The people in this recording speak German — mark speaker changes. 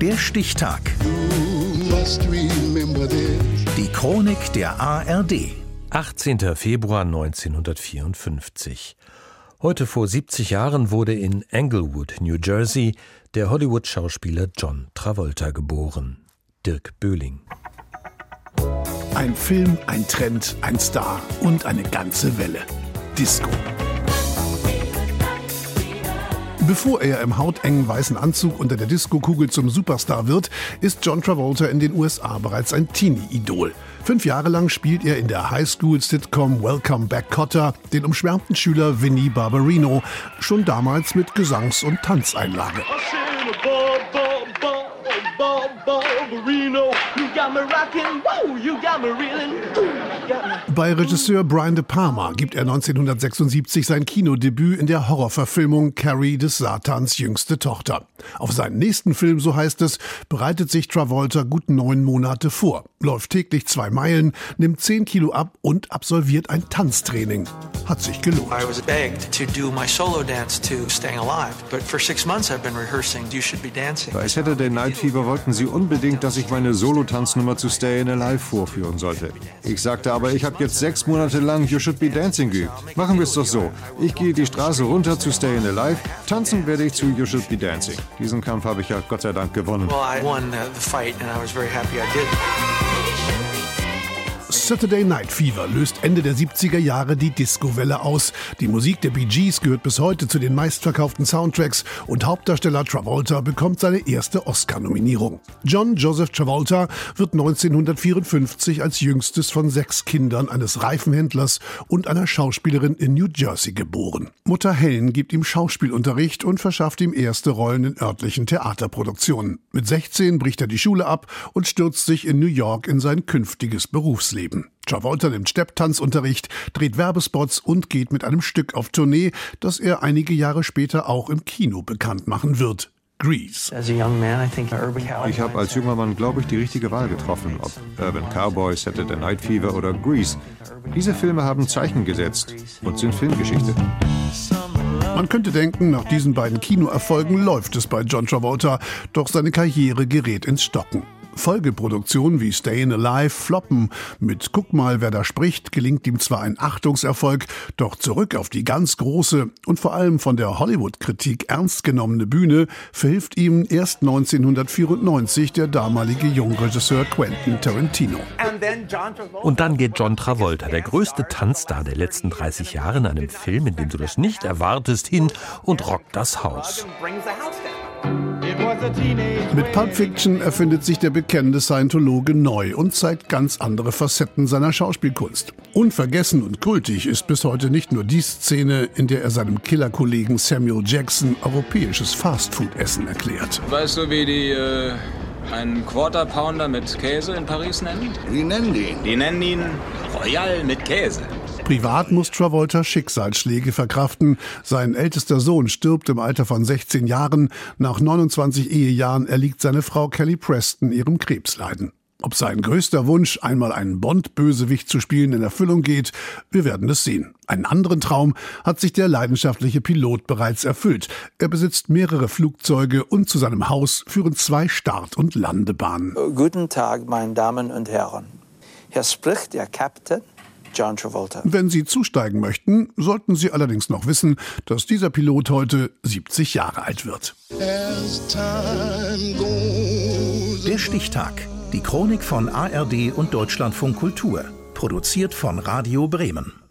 Speaker 1: Der Stichtag. Die Chronik der ARD.
Speaker 2: 18. Februar 1954. Heute vor 70 Jahren wurde in Englewood, New Jersey, der Hollywood-Schauspieler John Travolta geboren. Dirk Böhling.
Speaker 3: Ein Film, ein Trend, ein Star und eine ganze Welle. Disco. Bevor er im hautengen weißen Anzug unter der Disco-Kugel zum Superstar wird, ist John Travolta in den USA bereits ein Teenie-Idol. Fünf Jahre lang spielt er in der Highschool-Sitcom Welcome Back Cotter den umschwärmten Schüler Vinnie Barbarino, schon damals mit Gesangs- und Tanzeinlage. Bei Regisseur Brian De Palma gibt er 1976 sein Kinodebüt in der Horrorverfilmung Carrie des Satans jüngste Tochter. Auf seinen nächsten Film, so heißt es, bereitet sich Travolta gut neun Monate vor, läuft täglich zwei Meilen, nimmt zehn Kilo ab und absolviert ein Tanztraining. Hat sich gelohnt.
Speaker 4: I was begged to do my solo dance to Staying Alive, but for six months I've been rehearsing You Should Be Dancing.
Speaker 5: Bei Saturday Night Fever wollten sie unbedingt, dass ich meine Solo-Tanznummer zu Staying Alive vorführen sollte. Ich sagte aber, ich habe jetzt sechs Monate lang You Should Be Dancing geübt. Machen wir es doch so. Ich gehe die Straße runter zu Staying Alive, tanzen werde ich zu You Should Be Dancing. Diesen Kampf habe ich ja Gott sei Dank gewonnen.
Speaker 4: Well,
Speaker 3: Saturday Night Fever löst Ende der 70er Jahre die Disco-Welle aus. Die Musik der Bee Gees gehört bis heute zu den meistverkauften Soundtracks und Hauptdarsteller Travolta bekommt seine erste Oscar-Nominierung. John Joseph Travolta wird 1954 als jüngstes von sechs Kindern eines Reifenhändlers und einer Schauspielerin in New Jersey geboren. Mutter Helen gibt ihm Schauspielunterricht und verschafft ihm erste Rollen in örtlichen Theaterproduktionen. Mit 16 bricht er die Schule ab und stürzt sich in New York in sein künftiges Berufsleben. Travolta nimmt Stepptanzunterricht, dreht Werbespots und geht mit einem Stück auf Tournee, das er einige Jahre später auch im Kino bekannt machen wird. Grease.
Speaker 5: Ich habe als junger Mann, glaube ich, die richtige Wahl getroffen, ob Urban Cowboy, Saturday Night Fever oder Grease. Diese Filme haben Zeichen gesetzt und sind Filmgeschichte.
Speaker 3: Man könnte denken, nach diesen beiden Kinoerfolgen läuft es bei John Travolta, doch seine Karriere gerät ins Stocken. Folgeproduktionen wie Stayin' Alive floppen. Mit Guck mal, wer da spricht, gelingt ihm zwar ein Achtungserfolg, doch zurück auf die ganz große und vor allem von der Hollywood-Kritik ernst genommene Bühne verhilft ihm erst 1994 der damalige Jungregisseur Quentin Tarantino.
Speaker 2: Und dann geht John Travolta, der größte Tanzstar der letzten 30 Jahre, in einem Film, in dem du das nicht erwartest, hin und rockt das Haus.
Speaker 3: Mit Pulp Fiction erfindet sich der bekennende Scientologe neu und zeigt ganz andere Facetten seiner Schauspielkunst. Unvergessen und kultig ist bis heute nicht nur die Szene, in der er seinem Killerkollegen Samuel Jackson europäisches Fastfood-Essen erklärt.
Speaker 6: Weißt du, wie die äh, einen Quarter Pounder mit Käse in Paris nennen?
Speaker 7: Wie nennen die ihn?
Speaker 6: Die nennen ihn Royal mit Käse.
Speaker 3: Privat muss Travolta Schicksalsschläge verkraften. Sein ältester Sohn stirbt im Alter von 16 Jahren. Nach 29 Ehejahren erliegt seine Frau Kelly Preston ihrem Krebsleiden. Ob sein größter Wunsch, einmal einen Bond-Bösewicht zu spielen, in Erfüllung geht, wir werden es sehen. Einen anderen Traum hat sich der leidenschaftliche Pilot bereits erfüllt. Er besitzt mehrere Flugzeuge und zu seinem Haus führen zwei Start- und Landebahnen.
Speaker 4: Guten Tag, meine Damen und Herren. Hier spricht der Captain.
Speaker 3: Wenn Sie zusteigen möchten, sollten Sie allerdings noch wissen, dass dieser Pilot heute 70 Jahre alt wird.
Speaker 1: Der Stichtag. Die Chronik von ARD und Deutschlandfunk Kultur. Produziert von Radio Bremen.